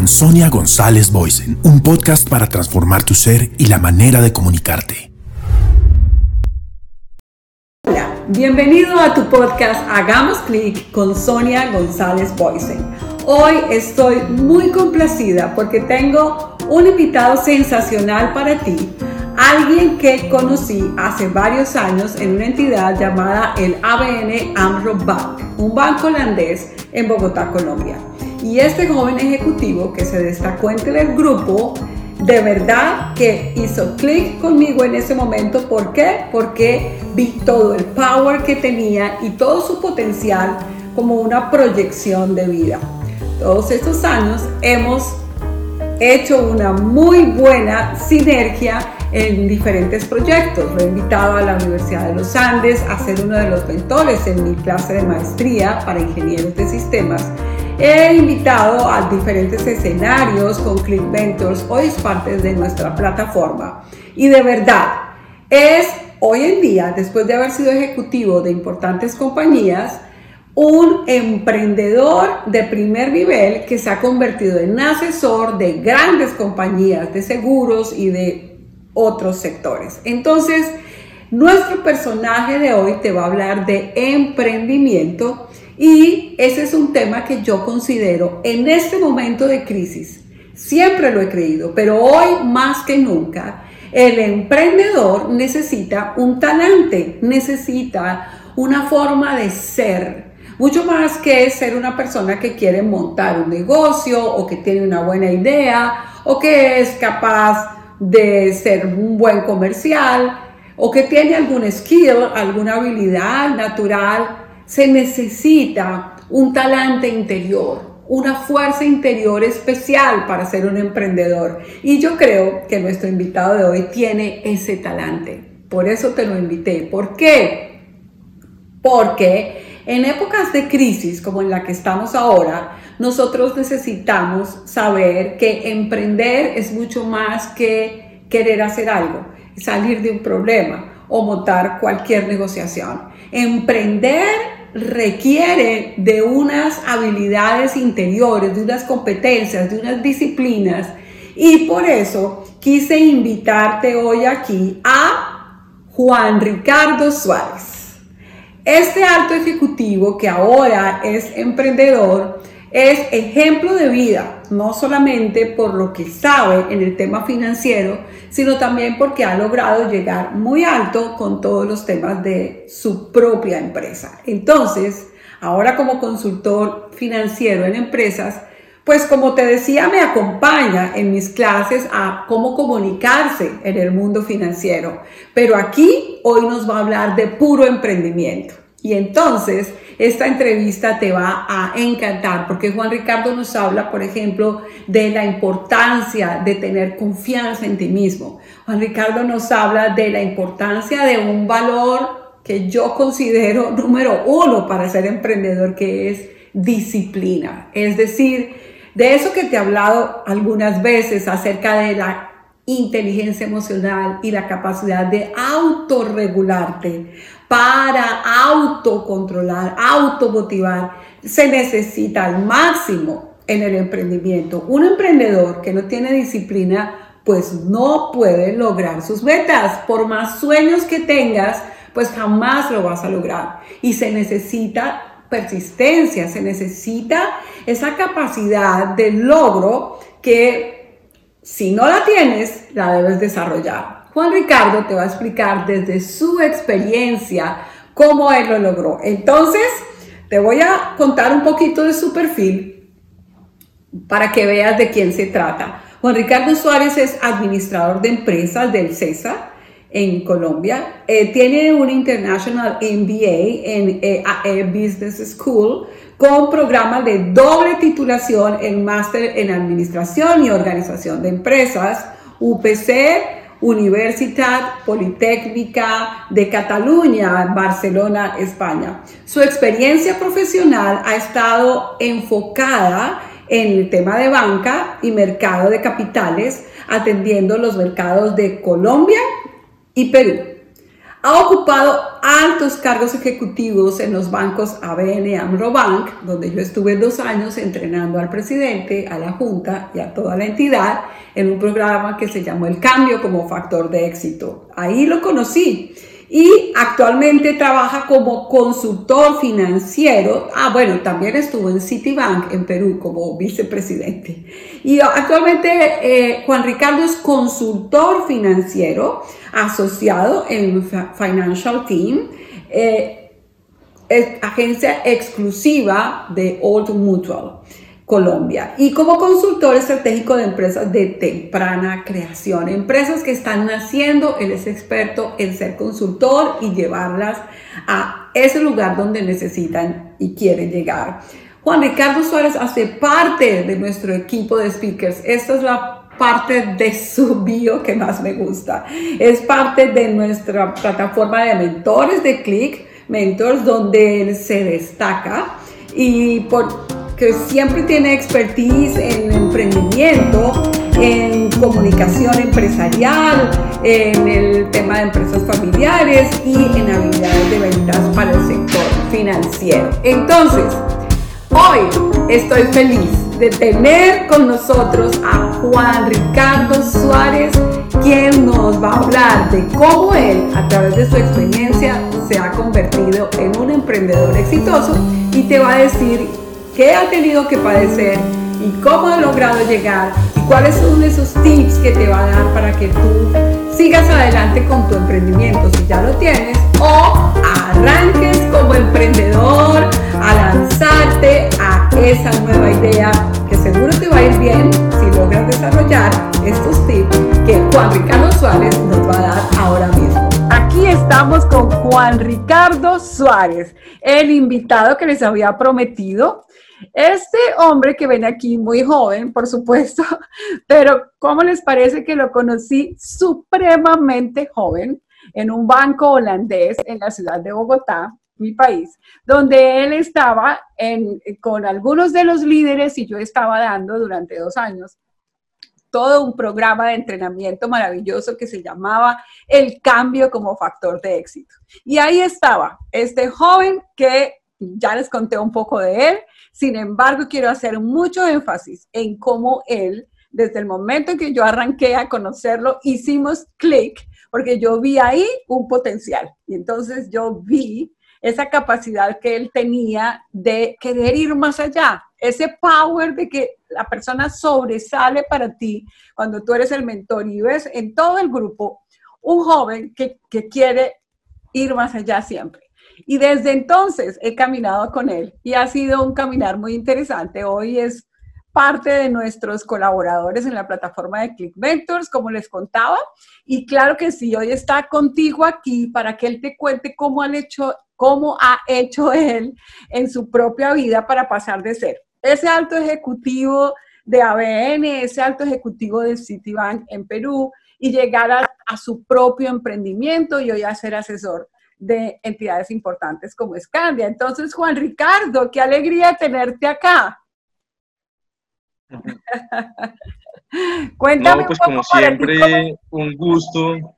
Con Sonia González Boysen, un podcast para transformar tu ser y la manera de comunicarte. Hola, bienvenido a tu podcast Hagamos clic con Sonia González Boysen. Hoy estoy muy complacida porque tengo un invitado sensacional para ti alguien que conocí hace varios años en una entidad llamada el ABN AMRO Bank, un banco holandés en Bogotá, Colombia. Y este joven ejecutivo que se destacó entre el grupo, de verdad que hizo clic conmigo en ese momento. ¿Por qué? Porque vi todo el power que tenía y todo su potencial como una proyección de vida. Todos estos años hemos hecho una muy buena sinergia en diferentes proyectos. Lo he invitado a la Universidad de los Andes a ser uno de los mentores en mi clase de maestría para ingenieros de sistemas. He invitado a diferentes escenarios con Click Mentors. Hoy es parte de nuestra plataforma. Y de verdad, es hoy en día, después de haber sido ejecutivo de importantes compañías, un emprendedor de primer nivel que se ha convertido en asesor de grandes compañías de seguros y de otros sectores. Entonces, nuestro personaje de hoy te va a hablar de emprendimiento y ese es un tema que yo considero en este momento de crisis. Siempre lo he creído, pero hoy más que nunca, el emprendedor necesita un talante, necesita una forma de ser, mucho más que ser una persona que quiere montar un negocio o que tiene una buena idea o que es capaz de ser un buen comercial o que tiene algún skill, alguna habilidad natural, se necesita un talante interior, una fuerza interior especial para ser un emprendedor. Y yo creo que nuestro invitado de hoy tiene ese talante. Por eso te lo invité. ¿Por qué? Porque en épocas de crisis como en la que estamos ahora, nosotros necesitamos saber que emprender es mucho más que querer hacer algo, salir de un problema o montar cualquier negociación. Emprender requiere de unas habilidades interiores, de unas competencias, de unas disciplinas. Y por eso quise invitarte hoy aquí a Juan Ricardo Suárez. Este alto ejecutivo que ahora es emprendedor es ejemplo de vida, no solamente por lo que sabe en el tema financiero, sino también porque ha logrado llegar muy alto con todos los temas de su propia empresa. Entonces, ahora como consultor financiero en empresas, pues como te decía, me acompaña en mis clases a cómo comunicarse en el mundo financiero. Pero aquí hoy nos va a hablar de puro emprendimiento. Y entonces esta entrevista te va a encantar porque Juan Ricardo nos habla, por ejemplo, de la importancia de tener confianza en ti mismo. Juan Ricardo nos habla de la importancia de un valor que yo considero número uno para ser emprendedor, que es disciplina. Es decir, de eso que te he hablado algunas veces acerca de la inteligencia emocional y la capacidad de autorregularte para autocontrolar, automotivar, se necesita al máximo en el emprendimiento. Un emprendedor que no tiene disciplina, pues no puede lograr sus metas. Por más sueños que tengas, pues jamás lo vas a lograr. Y se necesita persistencia, se necesita esa capacidad de logro que si no la tienes, la debes desarrollar. Juan Ricardo te va a explicar desde su experiencia cómo él lo logró. Entonces, te voy a contar un poquito de su perfil para que veas de quién se trata. Juan Ricardo Suárez es administrador de empresas del CESA en Colombia. Eh, tiene un International MBA en EAE Business School con programa de doble titulación en máster en administración y organización de empresas, UPC Universitat Politécnica de Cataluña, Barcelona, España. Su experiencia profesional ha estado enfocada en el tema de banca y mercado de capitales, atendiendo los mercados de Colombia y Perú. Ha ocupado altos cargos ejecutivos en los bancos ABN AMRO Bank, donde yo estuve dos años entrenando al presidente, a la Junta y a toda la entidad en un programa que se llamó El Cambio como factor de éxito. Ahí lo conocí y actualmente trabaja como consultor financiero. Ah, bueno, también estuvo en Citibank en Perú como vicepresidente. Y actualmente eh, Juan Ricardo es consultor financiero asociado en Financial Team. Eh, agencia exclusiva de Old Mutual. Colombia y como consultor estratégico de empresas de temprana creación, empresas que están naciendo, él es experto en ser consultor y llevarlas a ese lugar donde necesitan y quieren llegar. Juan Ricardo Suárez hace parte de nuestro equipo de speakers. Esta es la parte de su bio que más me gusta. Es parte de nuestra plataforma de mentores de Click, Mentors, donde él se destaca y por que siempre tiene expertise en emprendimiento, en comunicación empresarial, en el tema de empresas familiares y en habilidades de ventas para el sector financiero. Entonces, hoy estoy feliz de tener con nosotros a Juan Ricardo Suárez, quien nos va a hablar de cómo él, a través de su experiencia, se ha convertido en un emprendedor exitoso y te va a decir qué ha tenido que padecer y cómo ha logrado llegar y cuáles son esos tips que te va a dar para que tú sigas adelante con tu emprendimiento si ya lo tienes o arranques como emprendedor a lanzarte a esa nueva idea que seguro te va a ir bien si logras desarrollar estos tips que Juan Ricardo Suárez nos va a dar ahora mismo. Aquí estamos con Juan Ricardo Suárez, el invitado que les había prometido este hombre que ven aquí, muy joven, por supuesto, pero ¿cómo les parece que lo conocí supremamente joven en un banco holandés en la ciudad de Bogotá, mi país, donde él estaba con algunos de los líderes y yo estaba dando durante dos años todo un programa de entrenamiento maravilloso que se llamaba El cambio como factor de éxito. Y ahí estaba este joven que ya les conté un poco de él, sin embargo, quiero hacer mucho énfasis en cómo él, desde el momento en que yo arranqué a conocerlo, hicimos clic, porque yo vi ahí un potencial. Y entonces yo vi esa capacidad que él tenía de querer ir más allá, ese power de que la persona sobresale para ti cuando tú eres el mentor y ves en todo el grupo un joven que, que quiere ir más allá siempre. Y desde entonces he caminado con él y ha sido un caminar muy interesante. Hoy es parte de nuestros colaboradores en la plataforma de Click Mentors, como les contaba. Y claro que sí, hoy está contigo aquí para que él te cuente cómo, han hecho, cómo ha hecho él en su propia vida para pasar de ser ese alto ejecutivo de ABN, ese alto ejecutivo de Citibank en Perú y llegar a su propio emprendimiento y hoy a ser asesor de entidades importantes como Escandia. Entonces, Juan Ricardo, qué alegría tenerte acá. Cuéntame. No, pues como siempre, un gusto.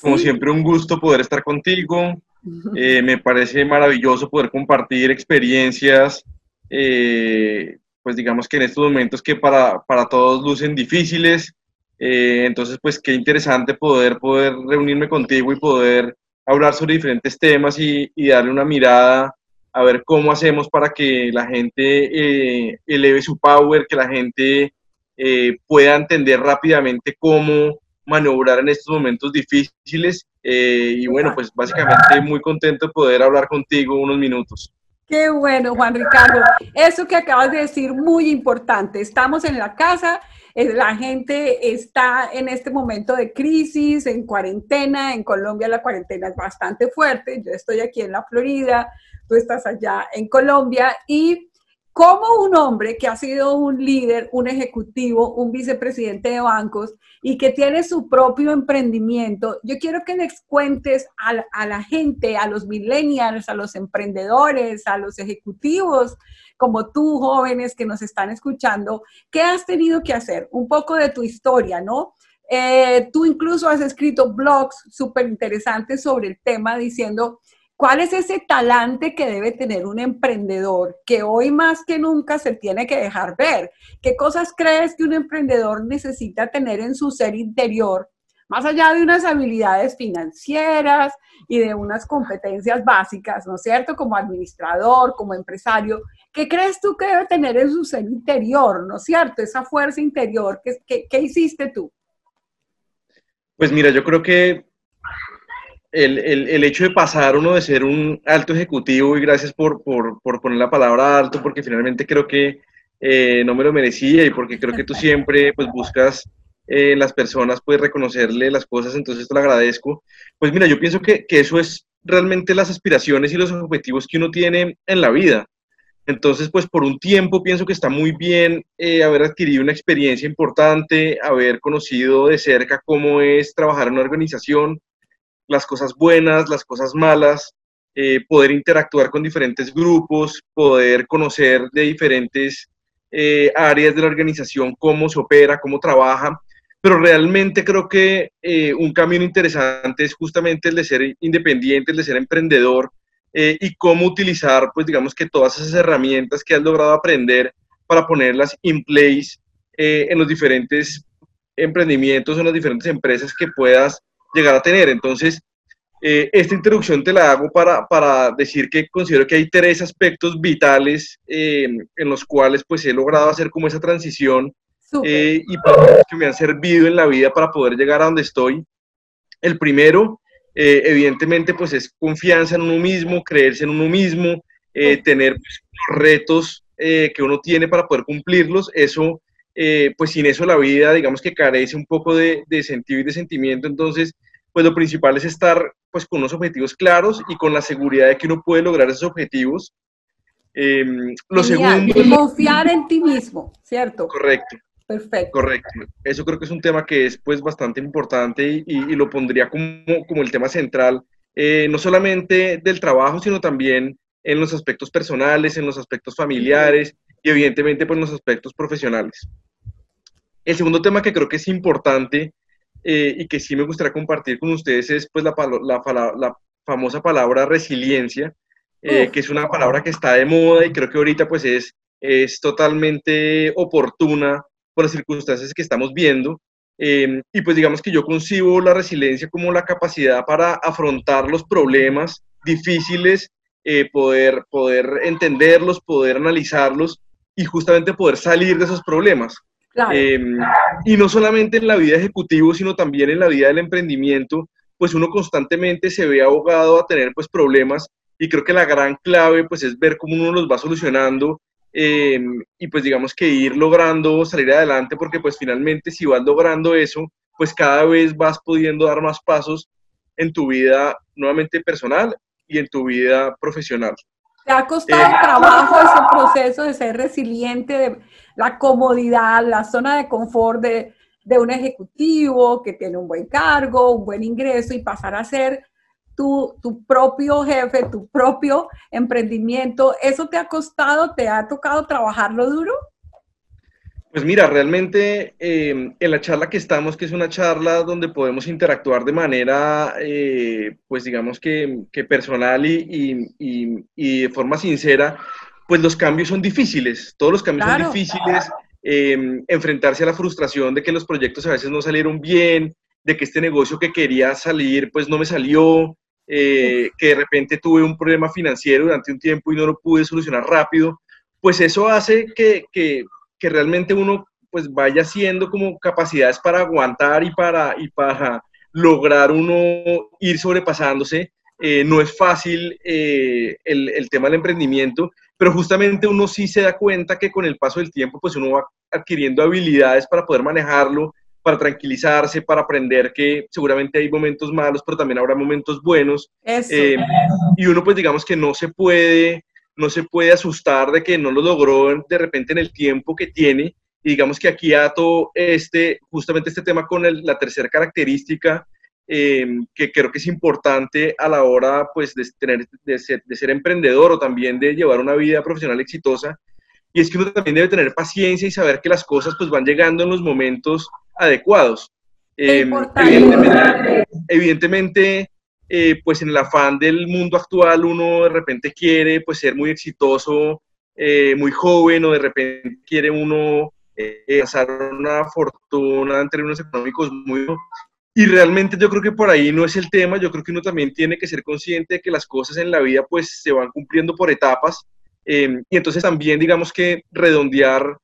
Como siempre, un gusto poder estar contigo. Eh, me parece maravilloso poder compartir experiencias, eh, pues digamos que en estos momentos que para, para todos lucen difíciles, eh, entonces, pues qué interesante poder, poder reunirme contigo y poder hablar sobre diferentes temas y, darle una mirada a ver cómo hacemos para que la gente eh, eleve su power, que la gente eh, pueda entender rápidamente cómo maniobrar en estos momentos difíciles. y bueno, pues básicamente muy contento de poder hablar contigo unos minutos. Qué bueno, Juan Ricardo. Eso que acabas de decir, muy importante. Estamos en la casa la gente está en este momento de crisis, en cuarentena. En Colombia la cuarentena es bastante fuerte. Yo estoy aquí en la Florida, tú estás allá en Colombia y como un hombre que ha sido un líder, un ejecutivo, un vicepresidente de bancos y que tiene su propio emprendimiento, yo quiero que les cuentes a, a la gente, a los millennials, a los emprendedores, a los ejecutivos como tú, jóvenes que nos están escuchando, ¿qué has tenido que hacer? Un poco de tu historia, ¿no? Eh, tú incluso has escrito blogs súper interesantes sobre el tema diciendo cuál es ese talante que debe tener un emprendedor que hoy más que nunca se tiene que dejar ver. ¿Qué cosas crees que un emprendedor necesita tener en su ser interior? Más allá de unas habilidades financieras y de unas competencias básicas, ¿no es cierto? Como administrador, como empresario, ¿qué crees tú que debe tener en su ser interior, ¿no es cierto? Esa fuerza interior, ¿qué, qué hiciste tú? Pues mira, yo creo que el, el, el, hecho de pasar uno de ser un alto ejecutivo, y gracias por, por, por poner la palabra alto, porque finalmente creo que eh, no me lo merecía y porque creo que tú siempre pues, buscas eh, las personas pues reconocerle las cosas, entonces te lo agradezco. Pues mira, yo pienso que, que eso es realmente las aspiraciones y los objetivos que uno tiene en la vida. Entonces, pues por un tiempo pienso que está muy bien eh, haber adquirido una experiencia importante, haber conocido de cerca cómo es trabajar en una organización, las cosas buenas, las cosas malas, eh, poder interactuar con diferentes grupos, poder conocer de diferentes eh, áreas de la organización cómo se opera, cómo trabaja. Pero realmente creo que un camino interesante es justamente el de ser independiente, el de ser emprendedor, eh, y cómo utilizar, pues digamos que todas esas herramientas que has logrado aprender para ponerlas in place eh, en los diferentes emprendimientos, en las diferentes empresas que puedas llegar a tener. Entonces, eh, esta introducción te la hago para, para, decir que considero que hay tres aspectos vitales en los cuales pues he logrado hacer como esa transición y que me han servido en la vida para poder llegar a donde estoy. El primero eh, evidentemente pues es confianza en uno mismo, creerse en uno mismo, eh, tener pues, retos eh, que uno tiene para poder cumplirlos, eso pues sin eso la vida digamos que carece un poco de, sentido y de sentimiento, entonces pues lo principal es estar pues con unos objetivos claros y con la seguridad de que uno puede lograr esos objetivos. Em, lo segundo... Confiar en ti mismo, ¿cierto? Correcto. Perfecto. Correcto. Eso creo que es un tema que es pues bastante importante y, lo pondría como, como, el tema central, eh, no solamente del trabajo, sino también en los aspectos personales, en los aspectos familiares y evidentemente pues en los aspectos profesionales. El segundo tema que creo que es importante eh, y que sí me gustaría compartir con ustedes es pues la, la, la famosa palabra resiliencia, eh, que es una palabra que está de moda y creo que ahorita pues es, es totalmente oportuna por las circunstancias que estamos viendo. Em, y pues digamos que yo concibo la resiliencia como la capacidad para afrontar los problemas difíciles, eh, poder, poder entenderlos, poder analizarlos y justamente poder salir de esos problemas. Em, y no solamente en la vida ejecutivo, sino también en la vida del emprendimiento, pues uno constantemente se ve abogado a tener pues problemas y creo que la gran clave pues es ver cómo uno los va solucionando Em, y pues digamos que ir logrando salir adelante porque pues finalmente si vas logrando eso, pues cada vez vas pudiendo dar más pasos en tu vida nuevamente personal y en tu vida profesional. ¿Te ha costado eh, trabajo ese proceso de ser resiliente, de la comodidad, la zona de confort de, de un ejecutivo que tiene un buen cargo, un buen ingreso y pasar a ser tu, propio jefe, tu propio emprendimiento, ¿eso te ha costado, te ha tocado trabajarlo duro? Pues mira, realmente em, en la charla que estamos, que es una charla donde podemos interactuar de manera, eh, pues digamos que, personal y, de forma sincera, pues los cambios son difíciles, todos los cambios son difíciles, em, enfrentarse a la frustración de que los proyectos a veces no salieron bien, de que este negocio que quería salir pues no me salió, eh, que de repente tuve un problema financiero durante un tiempo y no lo pude solucionar rápido, pues eso hace que, que, que realmente uno pues vaya haciendo como capacidades para aguantar y para, y para lograr uno ir sobrepasándose. Eh, no es fácil eh, el, el, tema del emprendimiento, pero justamente uno sí se da cuenta que con el paso del tiempo, pues uno va adquiriendo habilidades para poder manejarlo, para tranquilizarse, para aprender que seguramente hay momentos malos, pero también habrá momentos buenos. Eh, y uno pues digamos que no se puede, no se puede asustar de que no lo logró de repente en el tiempo que tiene. Y digamos que aquí ato este, justamente este tema con la tercera característica eh, que creo que es importante a la hora pues de, tener, de ser, de ser emprendedor o también de llevar una vida profesional exitosa. Y es que uno también debe tener paciencia y saber que las cosas pues van llegando en los momentos adecuados. Eh, evidentemente, eh, pues en el afán del mundo actual uno de repente quiere pues ser muy exitoso, eh, muy joven o de repente quiere uno pasar una fortuna en términos económicos muy... Y realmente yo creo que por ahí no es el tema, yo creo que uno también tiene que ser consciente de que las cosas en la vida pues se van cumpliendo por etapas y entonces también digamos que redondear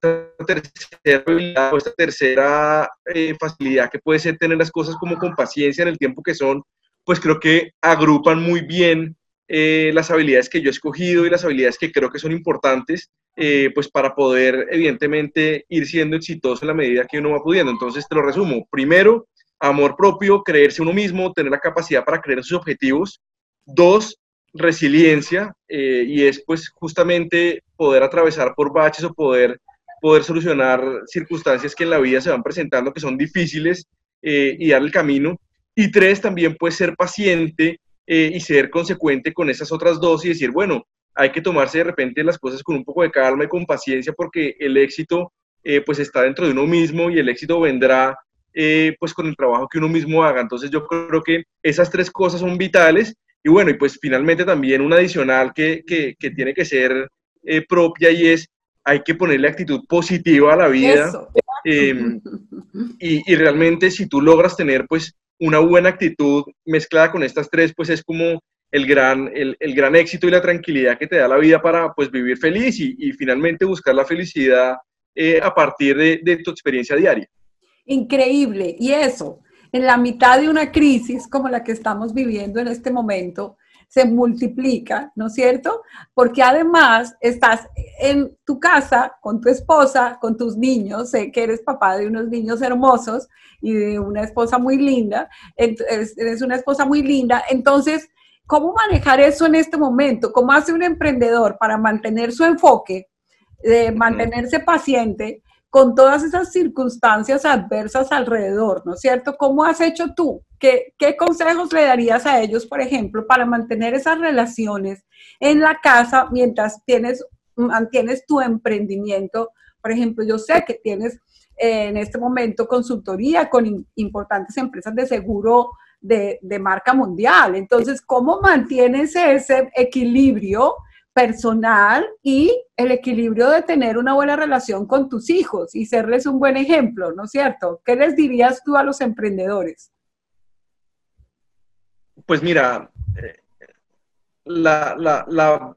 tercera habilidad o esta tercera eh, facilidad que puede ser tener las cosas como con paciencia en el tiempo que son, pues creo que agrupan muy bien eh, las habilidades que yo he escogido y las habilidades que creo que son importantes, eh, pues para poder evidentemente ir siendo exitoso en la medida que uno va pudiendo. Entonces te lo resumo. Primero, amor propio, creerse uno mismo, tener la capacidad para creer en sus objetivos. Dos, resiliencia, y es pues justamente poder atravesar por baches o poder poder solucionar circunstancias que en la vida se van presentando que son difíciles eh, y dar el camino. Y tres, también puede ser paciente eh, y ser consecuente con esas otras dos y decir, bueno, hay que tomarse de repente las cosas con un poco de calma y con paciencia porque el éxito eh, pues está dentro de uno mismo y el éxito vendrá pues con el trabajo que uno mismo haga. Entonces yo creo que esas tres cosas son vitales y bueno, y pues finalmente también una adicional que, que, que tiene que ser propia y es hay que ponerle actitud positiva a la vida. Em, y, realmente si tú logras tener pues una buena actitud mezclada con estas tres, pues es como el gran, el, gran éxito y la tranquilidad que te da la vida para pues vivir feliz y, finalmente buscar la felicidad eh, a partir de, de tu experiencia diaria. Increíble. Y eso, en la mitad de una crisis como la que estamos viviendo en este momento, se multiplica, ¿no es cierto? Porque además estás en tu casa con tu esposa, con tus niños, sé que eres papá de unos niños hermosos y de una esposa muy linda, eres una esposa muy linda, entonces, ¿cómo manejar eso en este momento? ¿Cómo hace un emprendedor para mantener su enfoque, de mantenerse paciente? con todas esas circunstancias adversas alrededor, ¿no es cierto? ¿Cómo has hecho tú? ¿Qué, ¿Qué, consejos le darías a ellos, por ejemplo, para mantener esas relaciones en la casa mientras tienes, mantienes tu emprendimiento? Por ejemplo, yo sé que tienes eh, en este momento consultoría con importantes empresas de seguro de, de marca mundial. Entonces, ¿cómo mantienes ese equilibrio? personal y el equilibrio de tener una buena relación con tus hijos y serles un buen ejemplo, ¿no es cierto? ¿Qué les dirías tú a los emprendedores? Pues mira, eh, la, la,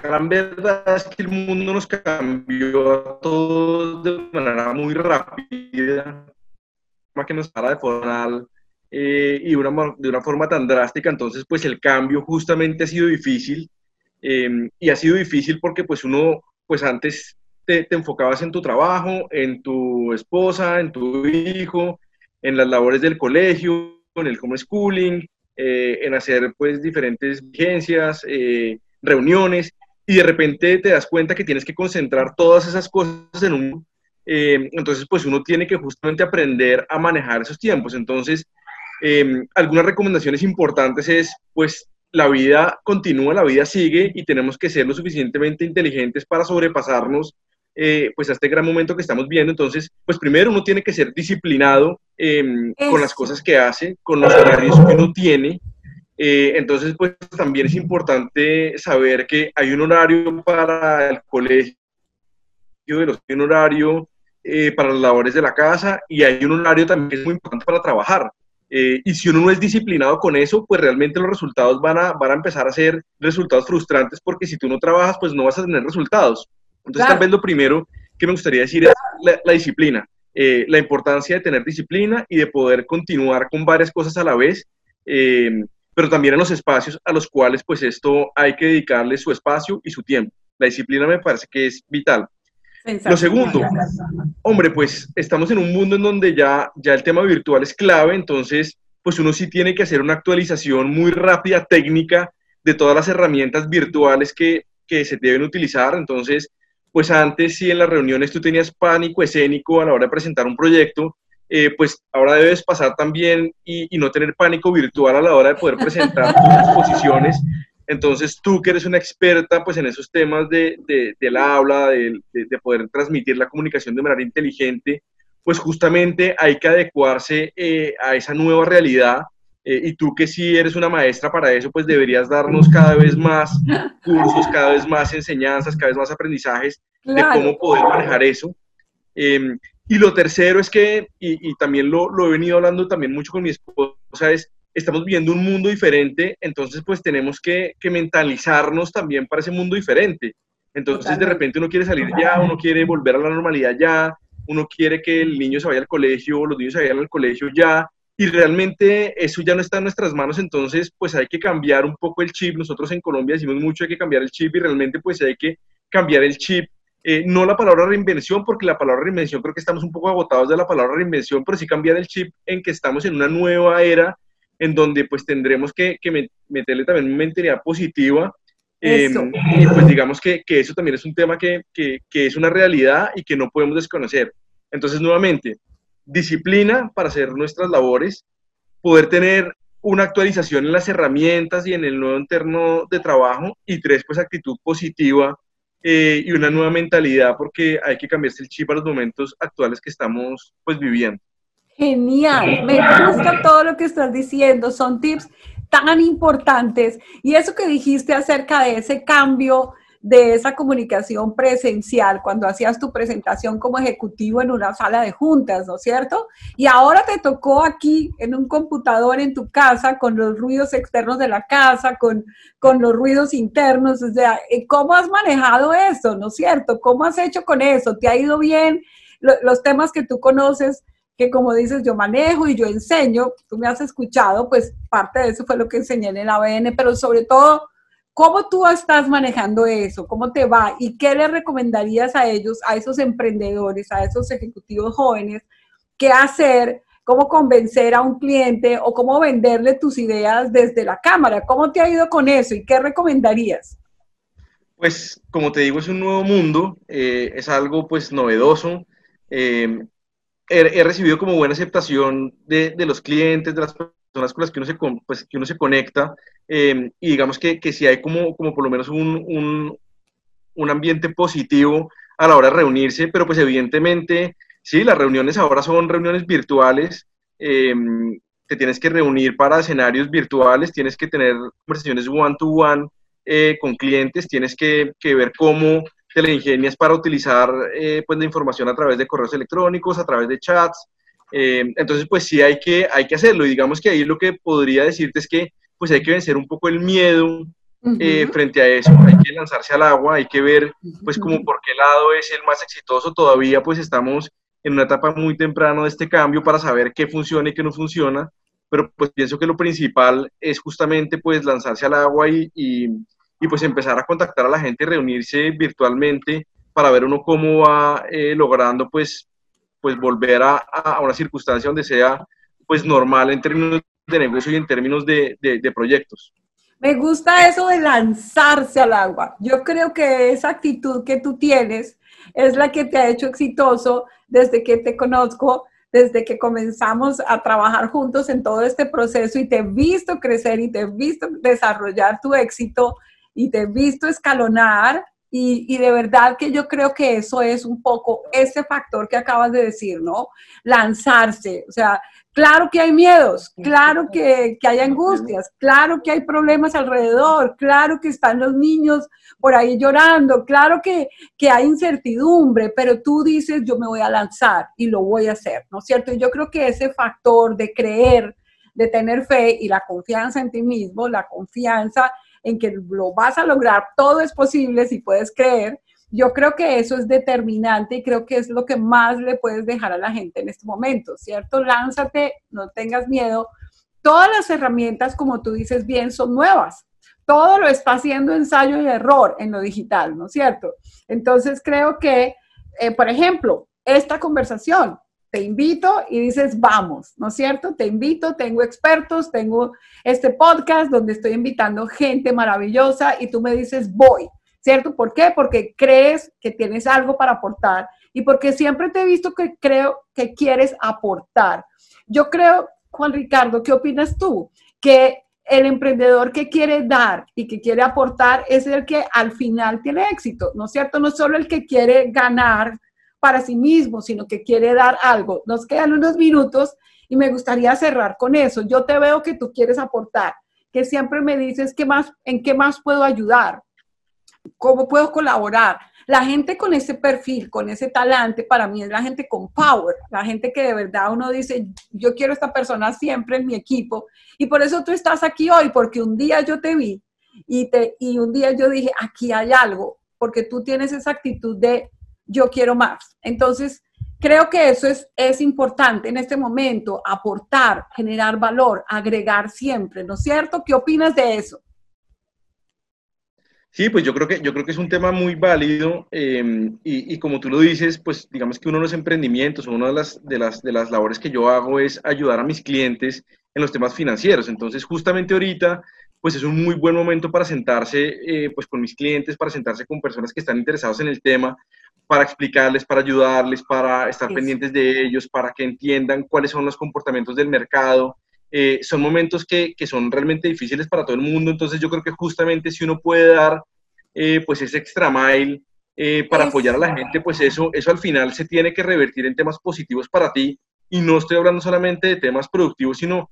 gran verdad es que el mundo nos cambió a de manera muy rápida, que nos para de forma eh, y una, de una forma tan drástica, entonces pues el cambio justamente ha sido difícil Em, y ha sido difícil porque pues uno, pues antes te, enfocabas en tu trabajo, en tu esposa, en tu hijo, en las labores del colegio, en el homeschooling, eh, en hacer pues diferentes vigencias, eh, reuniones, y de repente te das cuenta que tienes que concentrar todas esas cosas en un... Em, entonces pues uno tiene que justamente aprender a manejar esos tiempos. Entonces, em, algunas recomendaciones importantes es pues la vida continúa, la vida sigue y tenemos que ser lo suficientemente inteligentes para sobrepasarnos eh, pues a este gran momento que estamos viendo. Entonces, pues primero uno tiene que ser disciplinado em, con las cosas que hace, con los horarios que uno tiene. Eh, entonces, pues también es importante saber que hay un horario para el colegio, de los, un horario eh, para las labores de la casa y hay un horario también que es muy importante para trabajar. Eh, y si uno no es disciplinado con eso, pues realmente los resultados van a, van a empezar a ser resultados frustrantes porque si tú no trabajas, pues no vas a tener resultados. Entonces, tal vez lo primero que me gustaría decir es la, disciplina, eh, la importancia de tener disciplina y de poder continuar con varias cosas a la vez, eh, pero también en los espacios a los cuales pues esto hay que dedicarle su espacio y su tiempo. La disciplina me parece que es vital. Lo segundo, hombre, pues estamos en un mundo en donde ya, ya el tema virtual es clave, entonces pues uno sí tiene que hacer una actualización muy rápida, técnica, de todas las herramientas virtuales que, que se deben utilizar. Entonces, pues antes si en las reuniones tú tenías pánico escénico a la hora de presentar un proyecto, eh, pues ahora debes pasar también y, y, no tener pánico virtual a la hora de poder presentar tus exposiciones entonces, tú que eres una experta pues, en esos temas de, de, del habla, de, de, poder transmitir la comunicación de manera inteligente, pues justamente hay que adecuarse eh, a esa nueva realidad. Eh, y tú que sí eres una maestra para eso, pues deberías darnos cada vez más cursos, cada vez más enseñanzas, cada vez más aprendizajes de cómo poder manejar eso. Em, y lo tercero es que, y, también lo, lo, he venido hablando también mucho con mi esposa, es, estamos viviendo un mundo diferente, entonces pues tenemos que, que mentalizarnos también para ese mundo diferente. Entonces de repente uno quiere salir ya, uno quiere volver a la normalidad ya, uno quiere que el niño se vaya al colegio, los niños se vayan al colegio ya, y realmente eso ya no está en nuestras manos, entonces pues hay que cambiar un poco el chip. Nosotros en Colombia decimos mucho hay que cambiar el chip y realmente pues hay que cambiar el chip. Eh, no la palabra reinvención, porque la palabra reinvención creo que estamos un poco agotados de la palabra reinvención, pero sí cambiar el chip en que estamos en una nueva era en donde pues tendremos que, que meterle también una mentalidad positiva. Eh, y pues digamos que, que, eso también es un tema que, que, que es una realidad y que no podemos desconocer. Entonces, nuevamente, disciplina para hacer nuestras labores, poder tener una actualización en las herramientas y en el nuevo entorno de trabajo y tres, pues actitud positiva eh, y una nueva mentalidad porque hay que cambiarse el chip a los momentos actuales que estamos pues viviendo. Genial, me gusta todo lo que estás diciendo, son tips tan importantes y eso que dijiste acerca de ese cambio de esa comunicación presencial cuando hacías tu presentación como ejecutivo en una sala de juntas, ¿no es cierto? Y ahora te tocó aquí en un computador en tu casa con los ruidos externos de la casa, con, con los ruidos internos, o sea, eh, ¿cómo has manejado eso, ¿no es cierto? ¿Cómo has hecho con eso? ¿Te ha ido bien? Los temas que tú conoces, que como dices, yo manejo y yo enseño, tú me has escuchado, pues parte de eso fue lo que enseñé en el ABN, pero sobre todo ¿Cómo tú estás manejando eso? ¿Cómo te va? ¿Y qué le recomendarías a ellos, a esos emprendedores, a esos ejecutivos jóvenes, qué hacer? ¿Cómo convencer a un cliente o cómo venderle tus ideas desde la cámara? ¿Cómo te ha ido con eso y qué recomendarías? Pues como te digo, es un nuevo mundo, eh, es algo pues novedoso. Eh, he, recibido como buena aceptación de, de los clientes, de las personas con las que uno se, pues, que uno se conecta. Em, y digamos que, que si hay como, como por lo menos un, un, ambiente positivo a la hora de reunirse, pero pues evidentemente, sí, las reuniones ahora son reuniones virtuales, em, te tienes que reunir para escenarios virtuales, tienes que tener conversaciones one-to-one eh, con clientes, tienes que, que, ver cómo te la ingenias para utilizar eh, pues la información a través de correos electrónicos, a través de chats, em, entonces, pues sí hay que, hay que hacerlo. Y digamos que ahí lo que podría decirte es que pues hay que vencer un poco el miedo eh, frente a eso, hay que lanzarse al agua, hay que ver pues como por qué lado es el más exitoso, todavía pues estamos en una etapa muy temprana de este cambio para saber qué funciona y qué no funciona, pero pues pienso que lo principal es justamente pues lanzarse al agua y, y, pues empezar a contactar a la gente, reunirse virtualmente para ver uno cómo va eh, logrando pues, pues volver a, a, una circunstancia donde sea pues normal en términos de negocio y en términos de, de, proyectos. Me gusta eso de lanzarse al agua. Yo creo que esa actitud que tú tienes es la que te ha hecho exitoso desde que te conozco, desde que comenzamos a trabajar juntos en todo este proceso y te he visto crecer y te he visto desarrollar tu éxito y te he visto escalonar y, y, de verdad que yo creo que eso es un poco ese factor que acabas de decir, ¿no? Lanzarse, o sea, Claro que hay miedos, claro que, hay angustias, claro que hay problemas alrededor, claro que están los niños por ahí llorando, claro que, que, hay incertidumbre, pero tú dices, yo me voy a lanzar y lo voy a hacer, ¿no es cierto? Y yo creo que ese factor de creer, de tener fe y la confianza en ti mismo, la confianza en que lo vas a lograr, todo es posible si puedes creer, yo creo que eso es determinante y creo que es lo que más le puedes dejar a la gente en este momento, ¿cierto? Lánzate, no tengas miedo. Todas las herramientas, como tú dices bien, son nuevas. Todo lo está haciendo ensayo y error en lo digital, ¿no es cierto? Entonces creo que, eh, por ejemplo, esta conversación, te invito y dices, vamos, ¿no es cierto? Te invito, tengo expertos, tengo este podcast donde estoy invitando gente maravillosa y tú me dices, voy. ¿cierto? ¿Por qué? Porque crees que tienes algo para aportar y porque siempre te he visto que creo que quieres aportar. Yo creo, Juan Ricardo, ¿qué opinas tú? Que el emprendedor que quiere dar y que quiere aportar es el que al final tiene éxito, ¿no es cierto? No solo el que quiere ganar para sí mismo, sino que quiere dar algo. Nos quedan unos minutos y me gustaría cerrar con eso. Yo te veo que tú quieres aportar, que siempre me dices qué más, en qué más puedo ayudar, cómo puedo colaborar. La gente con ese perfil, con ese talante, para mí es la gente con power, la gente que de verdad uno dice, yo quiero esta persona siempre en mi equipo. Y por eso tú estás aquí hoy, porque un día yo te vi y, te, y un día yo dije, aquí hay algo, porque tú tienes esa actitud de yo quiero más. Entonces, creo que eso es, es importante en este momento, aportar, generar valor, agregar siempre, ¿no es cierto? ¿Qué opinas de eso? Sí, pues yo creo que, yo creo que es un tema muy válido em, y, y, como tú lo dices, pues digamos que uno de los emprendimientos, una de las, de, las, de las labores que yo hago es ayudar a mis clientes en los temas financieros. Entonces, justamente ahorita, pues es un muy buen momento para sentarse eh, pues con mis clientes, para sentarse con personas que están interesados en el tema, para explicarles, para ayudarles, para estar pendientes de ellos, para que entiendan cuáles son los comportamientos del mercado, eh, son momentos que, que, son realmente difíciles para todo el mundo, entonces yo creo que justamente si uno puede dar eh, pues ese extra mile eh, para apoyar a la gente, pues eso, eso al final se tiene que revertir en temas positivos para ti. Y no estoy hablando solamente de temas productivos, sino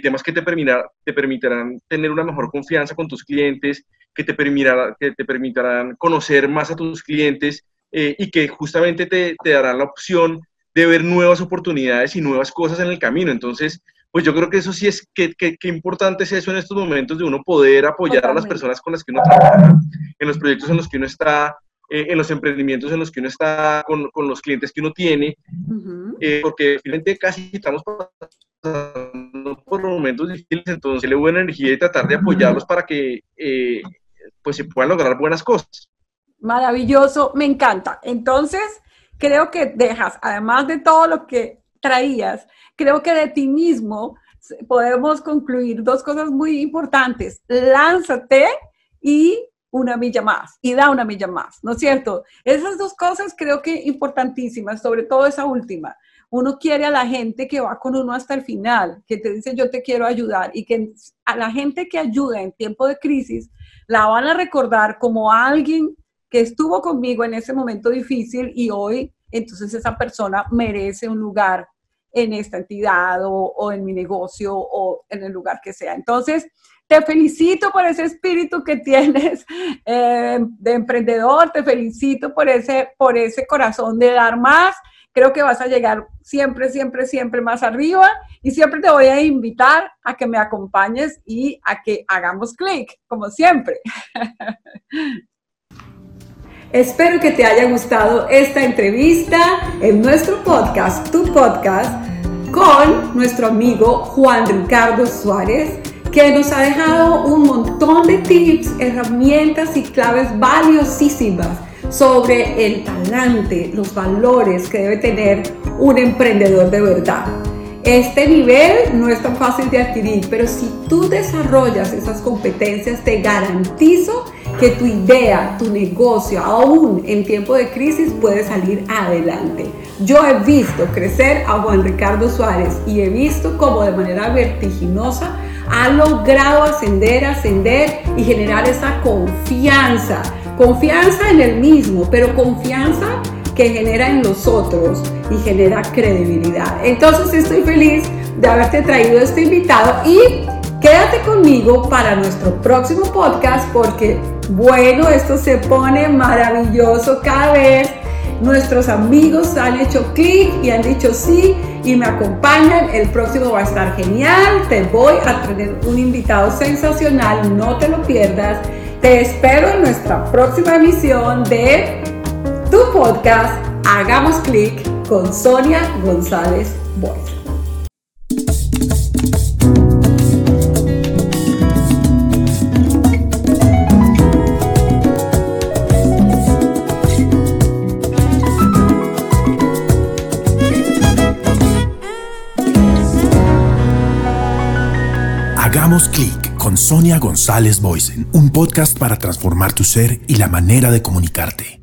temas que te, permitirán, te permitirán tener una mejor confianza con tus clientes, que te, permitirán, que te permitirán conocer más a tus clientes y que justamente te, te darán la opción de ver nuevas oportunidades y nuevas cosas en el camino. Entonces, pues yo creo que eso sí es, que, importante es eso en estos momentos de uno poder apoyar a las personas con las que uno trabaja, en los proyectos en los que uno está, eh, en los emprendimientos en los que uno está, con, con los clientes que uno tiene, eh, porque finalmente casi estamos pasando por momentos difíciles, entonces le buena energía y tratar de apoyarlos para que eh, pues se puedan lograr buenas cosas. Maravilloso, me encanta. Entonces, creo que dejas, además de todo lo que traías, creo que de ti mismo podemos concluir dos cosas muy importantes. Lánzate y una milla más y da una milla más, ¿no es cierto? Esas dos cosas creo que importantísimas, sobre todo esa última. Uno quiere a la gente que va con uno hasta el final, que te dice yo te quiero ayudar y que a la gente que ayuda en tiempo de crisis la van a recordar como alguien que estuvo conmigo en ese momento difícil y hoy entonces esa persona merece un lugar en esta entidad o, en mi negocio o en el lugar que sea. Entonces, te felicito por ese espíritu que tienes eh, de emprendedor, te felicito por ese, por ese corazón de dar más. Creo que vas a llegar siempre, siempre, siempre más arriba y siempre te voy a invitar a que me acompañes y a que hagamos clic, como siempre. Espero que te haya gustado esta entrevista en nuestro podcast, tu podcast, con nuestro amigo Juan Ricardo Suárez, que nos ha dejado un montón de tips, herramientas y claves valiosísimas sobre el talante, los valores que debe tener un emprendedor de verdad. Este nivel no es tan fácil de adquirir, pero si tú desarrollas esas competencias, te garantizo que tu idea, tu negocio, aún en tiempo de crisis, puede salir adelante. Yo he visto crecer a Juan Ricardo Suárez y he visto cómo de manera vertiginosa ha logrado ascender, ascender y generar esa confianza. Confianza en el mismo, pero confianza que genera en los otros y genera credibilidad. Entonces estoy feliz de haberte traído este invitado y quédate conmigo para nuestro próximo podcast porque bueno, esto se pone maravilloso cada vez. Nuestros amigos han hecho clic y han dicho sí y me acompañan. El próximo va a estar genial. Te voy a tener un invitado sensacional. No te lo pierdas. Te espero en nuestra próxima emisión de tu podcast Hagamos Clic con Sonia González Boy. Hagamos clic con Sonia González Boysen, un podcast para transformar tu ser y la manera de comunicarte.